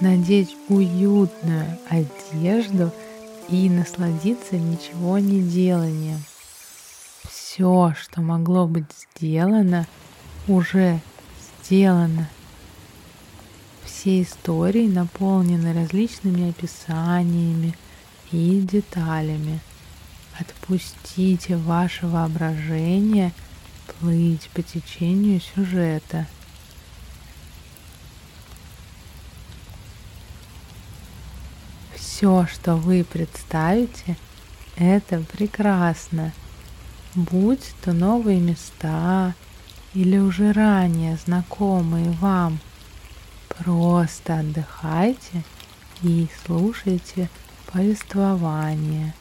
надеть уютную одежду и насладиться ничего не деланием. Все, что могло быть сделано, уже сделано. Все истории наполнены различными описаниями и деталями. Отпустите ваше воображение плыть по течению сюжета – все, что вы представите, это прекрасно. Будь то новые места или уже ранее знакомые вам. Просто отдыхайте и слушайте повествование.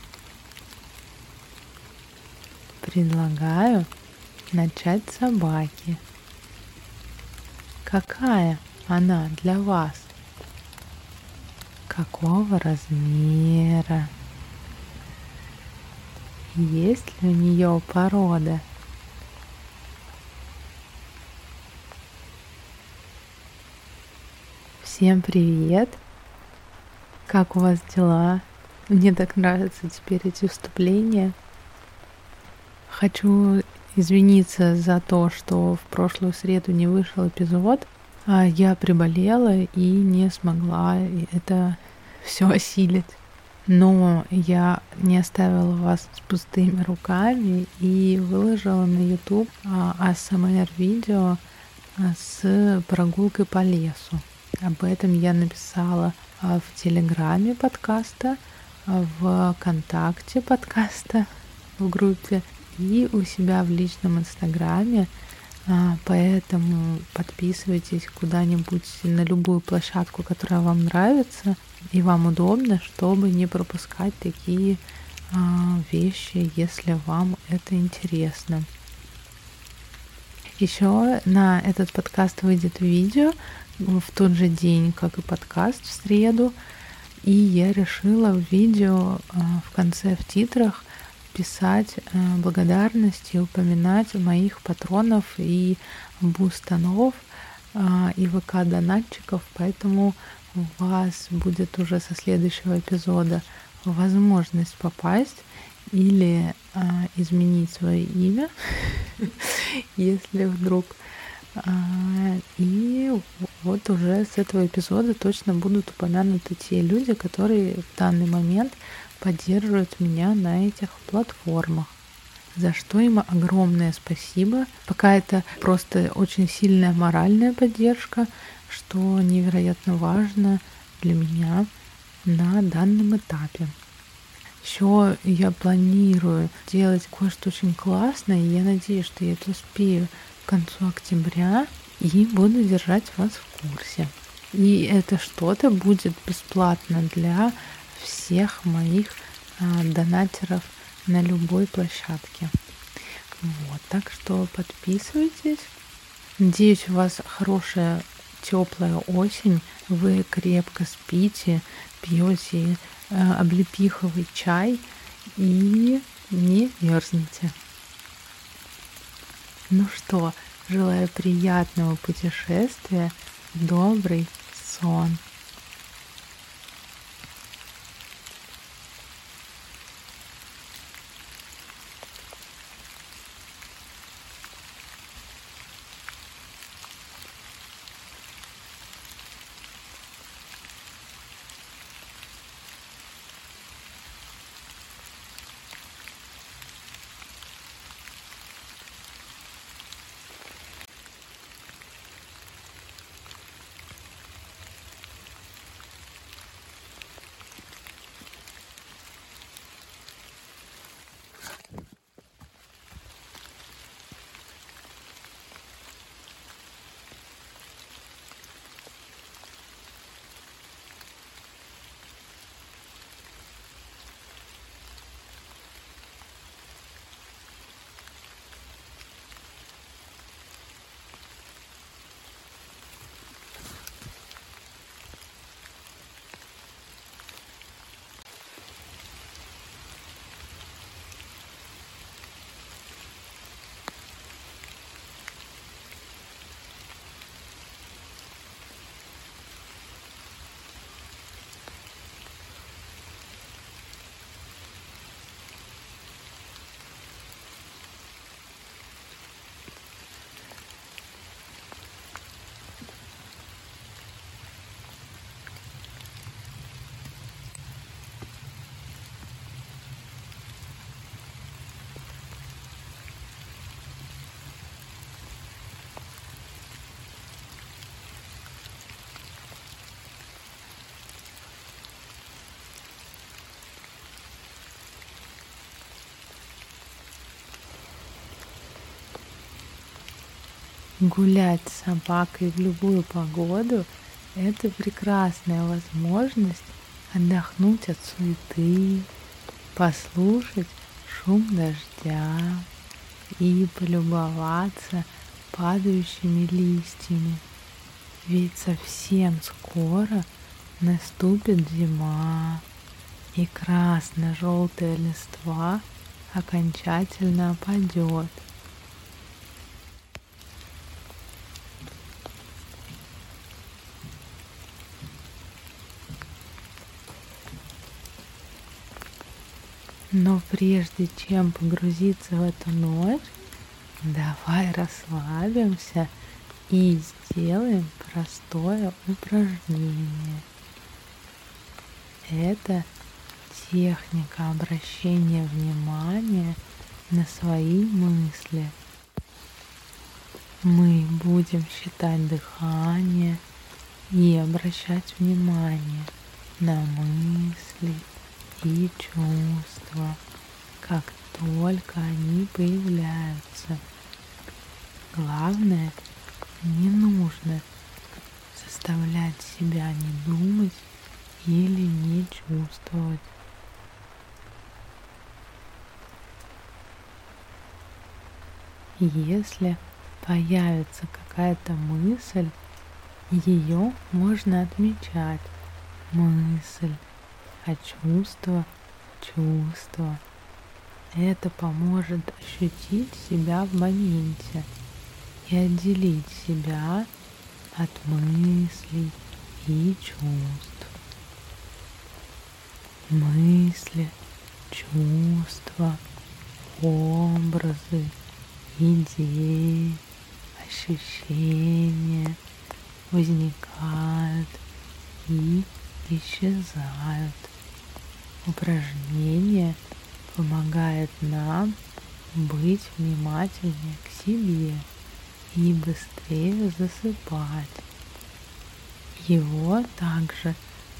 Предлагаю начать с собаки. Какая она для вас? Какого размера, есть ли у нее порода. Всем привет! Как у вас дела? Мне так нравятся теперь эти вступления. Хочу извиниться за то, что в прошлую среду не вышел эпизод. А я приболела и не смогла это все осилить. Но я не оставила вас с пустыми руками и выложила на YouTube ASMR видео а, с прогулкой по лесу. Об этом я написала а, в Телеграме подкаста, а, в ВКонтакте подкаста в группе и у себя в личном Инстаграме а, поэтому подписывайтесь куда-нибудь на любую площадку, которая вам нравится и вам удобно, чтобы не пропускать такие а, вещи, если вам это интересно. Еще на этот подкаст выйдет видео в тот же день, как и подкаст в среду. И я решила в видео а, в конце в титрах писать э, благодарности, упоминать моих патронов и бустанов а, и ВК-донатчиков, поэтому у вас будет уже со следующего эпизода возможность попасть или а, изменить свое имя, если вдруг. А, и вот уже с этого эпизода точно будут упомянуты те люди, которые в данный момент поддерживают меня на этих платформах за что им огромное спасибо. Пока это просто очень сильная моральная поддержка, что невероятно важно для меня на данном этапе. Еще я планирую делать кое-что очень классное, и я надеюсь, что я это успею к концу октября, и буду держать вас в курсе. И это что-то будет бесплатно для всех моих а, донатеров на любой площадке. Вот, так что подписывайтесь. Надеюсь, у вас хорошая теплая осень, вы крепко спите, пьете э, облепиховый чай и не мерзнете. Ну что, желаю приятного путешествия, добрый сон. Гулять с собакой в любую погоду – это прекрасная возможность отдохнуть от суеты, послушать шум дождя и полюбоваться падающими листьями. Ведь совсем скоро наступит зима, и красно-желтая листва окончательно опадет. Но прежде чем погрузиться в эту ночь, давай расслабимся и сделаем простое упражнение. Это техника обращения внимания на свои мысли. Мы будем считать дыхание и обращать внимание на мысли и чувства, как только они появляются. Главное, не нужно заставлять себя не думать или не чувствовать. Если появится какая-то мысль, ее можно отмечать. Мысль, а чувство — чувство. Это поможет ощутить себя в моменте и отделить себя от мыслей и чувств. Мысли, чувства, образы, идеи, ощущения возникают и исчезают. Упражнение помогает нам быть внимательнее к себе и быстрее засыпать. Его также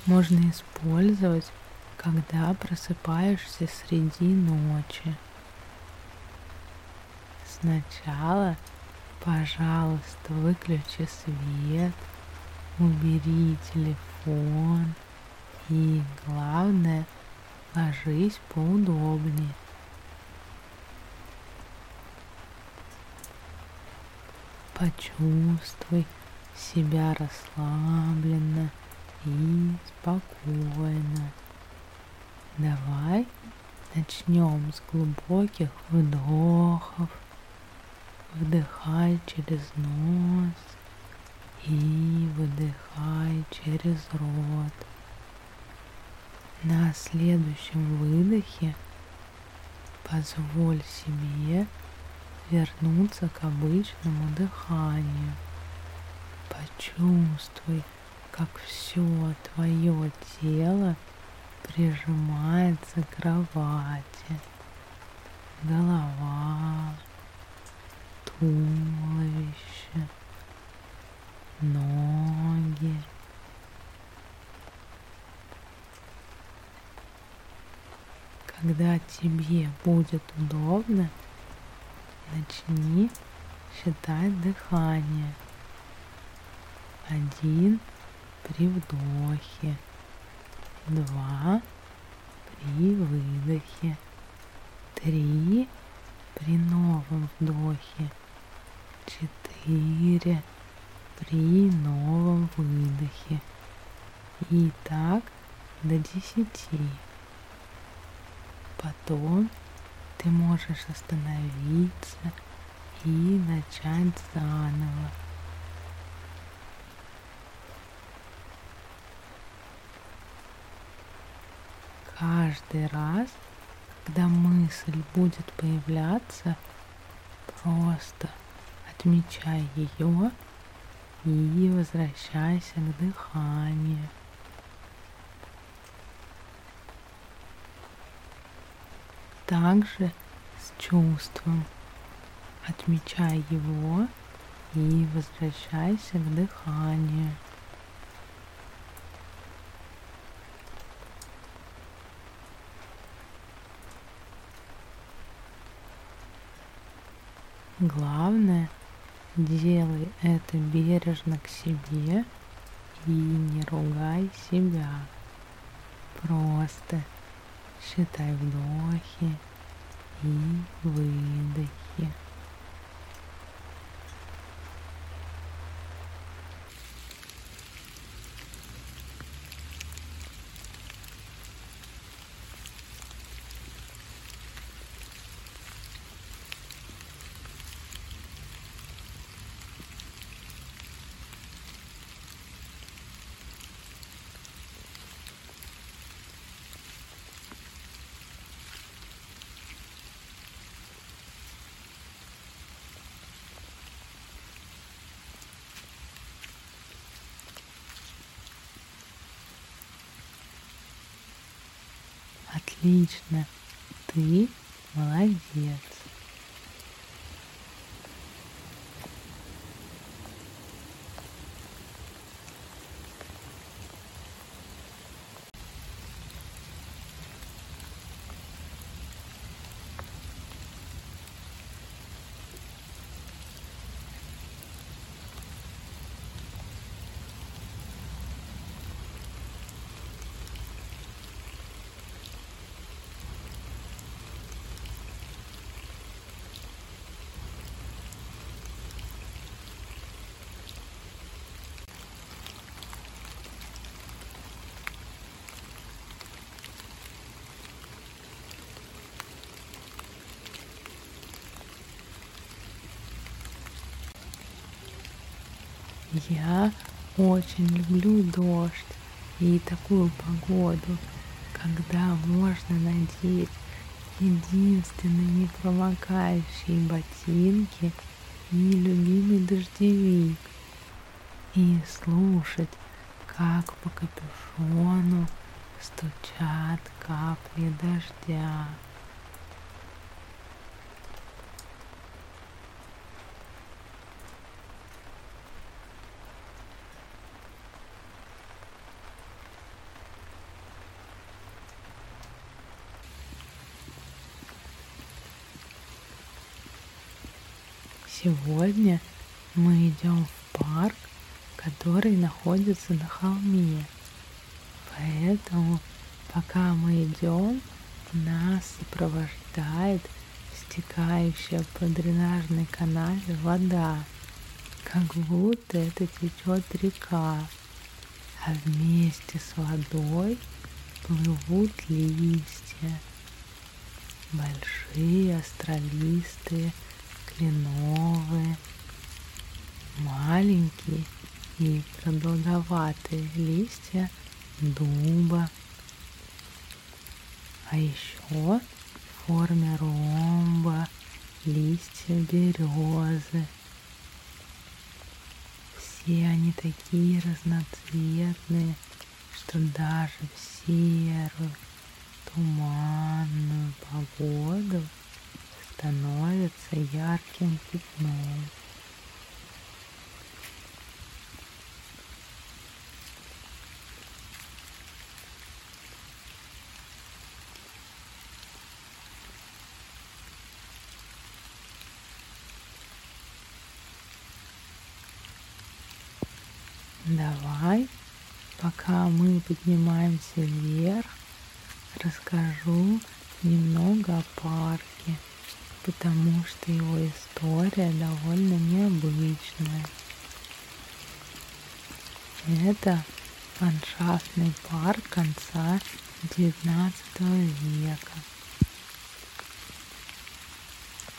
можно использовать, когда просыпаешься среди ночи. Сначала, пожалуйста, выключи свет, убери телефон и, главное, ложись поудобнее. Почувствуй себя расслабленно и спокойно. Давай начнем с глубоких вдохов. Вдыхай через нос и выдыхай через рот. На следующем выдохе позволь себе вернуться к обычному дыханию. Почувствуй, как все твое тело прижимается к кровати. Голова, туловище, ноги. Когда тебе будет удобно, начни считать дыхание. Один при вдохе, два при выдохе, три при новом вдохе, четыре при новом выдохе. И так до десяти. Потом ты можешь остановиться и начать заново. Каждый раз, когда мысль будет появляться, просто отмечай ее и возвращайся к дыханию. Также с чувством. Отмечай его и возвращайся к дыханию. Главное делай это бережно к себе и не ругай себя. Просто считай вдохи и выдохи. Отлично. Ты молодец. Я очень люблю дождь и такую погоду, когда можно надеть единственные непромокающие ботинки и любимый дождевик и слушать, как по капюшону стучат капли дождя. Сегодня мы идем в парк, который находится на холме. Поэтому, пока мы идем, нас сопровождает стекающая по дренажной канале вода, как будто это течет река, а вместе с водой плывут листья, большие астролистые кленовые, маленькие и продолговатые листья дуба, а еще в форме ромба листья березы. Все они такие разноцветные, что даже в серую туманную погоду становится ярким пятном. Давай, пока мы поднимаемся вверх, расскажу немного о парке потому что его история довольно необычная. Это ландшафтный парк конца XIX века.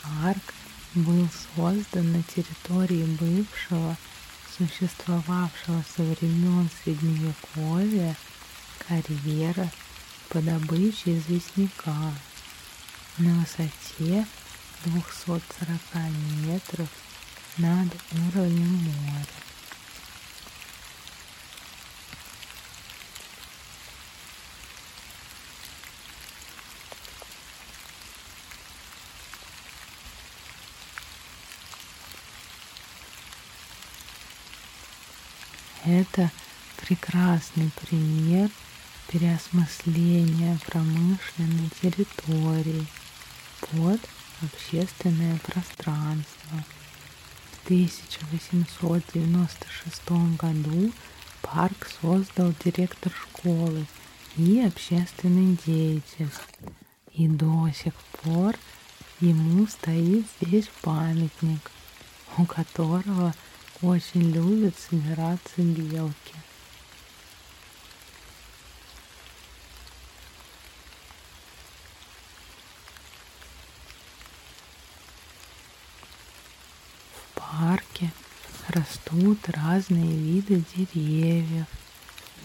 Парк был создан на территории бывшего, существовавшего со времен Средневековья карьера по добыче известняка на высоте 240 метров над уровнем моря. Это прекрасный пример переосмысления промышленной территории под общественное пространство. 1896 году парк создал директор школы и общественный деятель. И до сих пор ему стоит здесь памятник, у которого очень любят собираться белки. В парке растут разные виды деревьев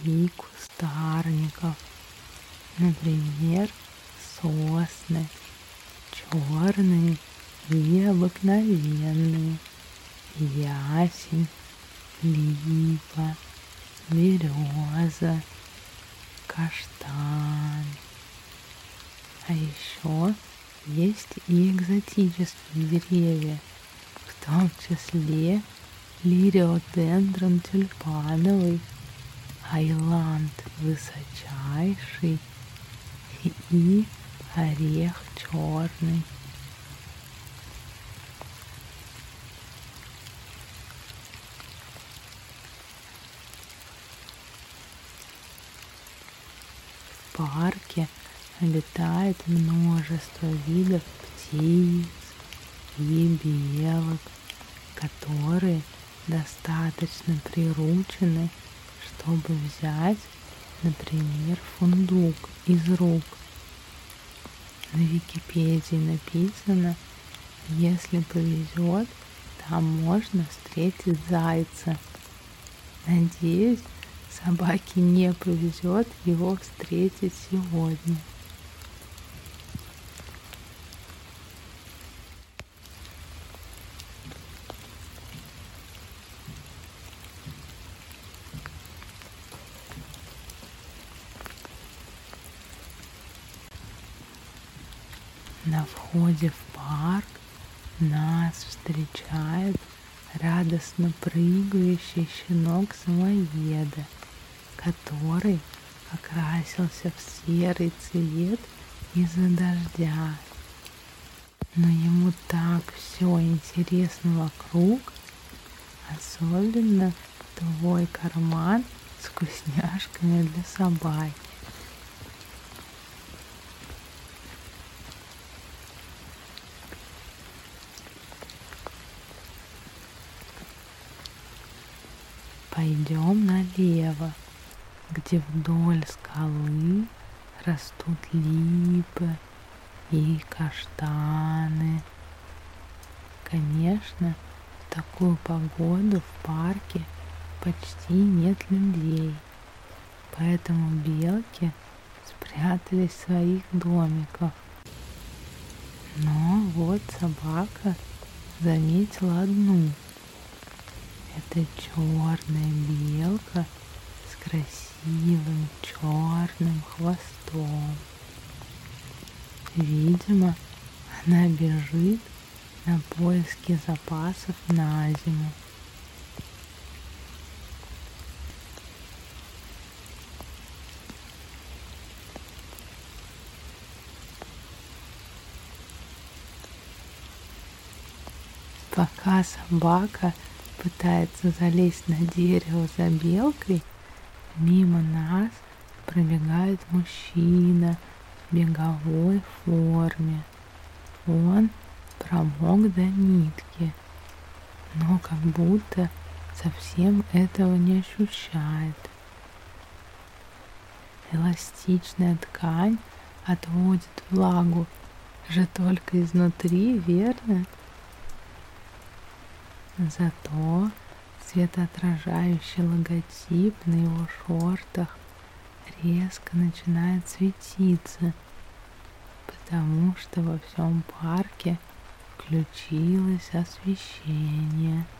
и кустарников. Например, сосны, черные и обыкновенные, ясень, липа, береза, каштан. А еще есть и экзотические деревья, в том числе лириодендрон тюльпановый, айланд высочайший и орех черный. В парке летает множество видов птиц и белок, которые достаточно приручены, чтобы взять, например, фундук из рук на Википедии написано, если повезет, там можно встретить зайца. Надеюсь, собаке не повезет его встретить сегодня. На входе в парк нас встречает радостно прыгающий щенок самоеда, который окрасился в серый цвет из-за дождя. Но ему так все интересно вокруг, особенно твой карман с вкусняшками для собаки. Пойдем налево, где вдоль скалы растут липы и каштаны. Конечно, в такую погоду в парке почти нет людей, поэтому белки спрятались в своих домиках. Но вот собака заметила одну это черная белка с красивым черным хвостом. Видимо, она бежит на поиски запасов на зиму. Пока собака пытается залезть на дерево за белкой, мимо нас пробегает мужчина в беговой форме. Он промок до нитки, но как будто совсем этого не ощущает. Эластичная ткань отводит влагу же только изнутри, верно? Зато светоотражающий логотип на его шортах резко начинает светиться, потому что во всем парке включилось освещение –